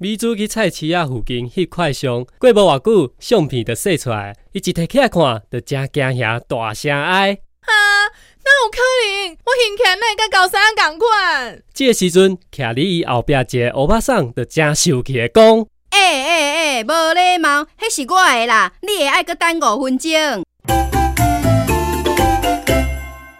美珠去菜市啊附近翕块相，过无偌久相片就洗出来，伊一摕起来看，就真惊遐大声哀。啊，那有可能？我胸前来甲高三共款。这个时阵，徛伫伊后壁一个欧巴桑就真生气的讲：“诶诶诶，无礼貌，迄是我的啦，你会爱搁等五分钟。”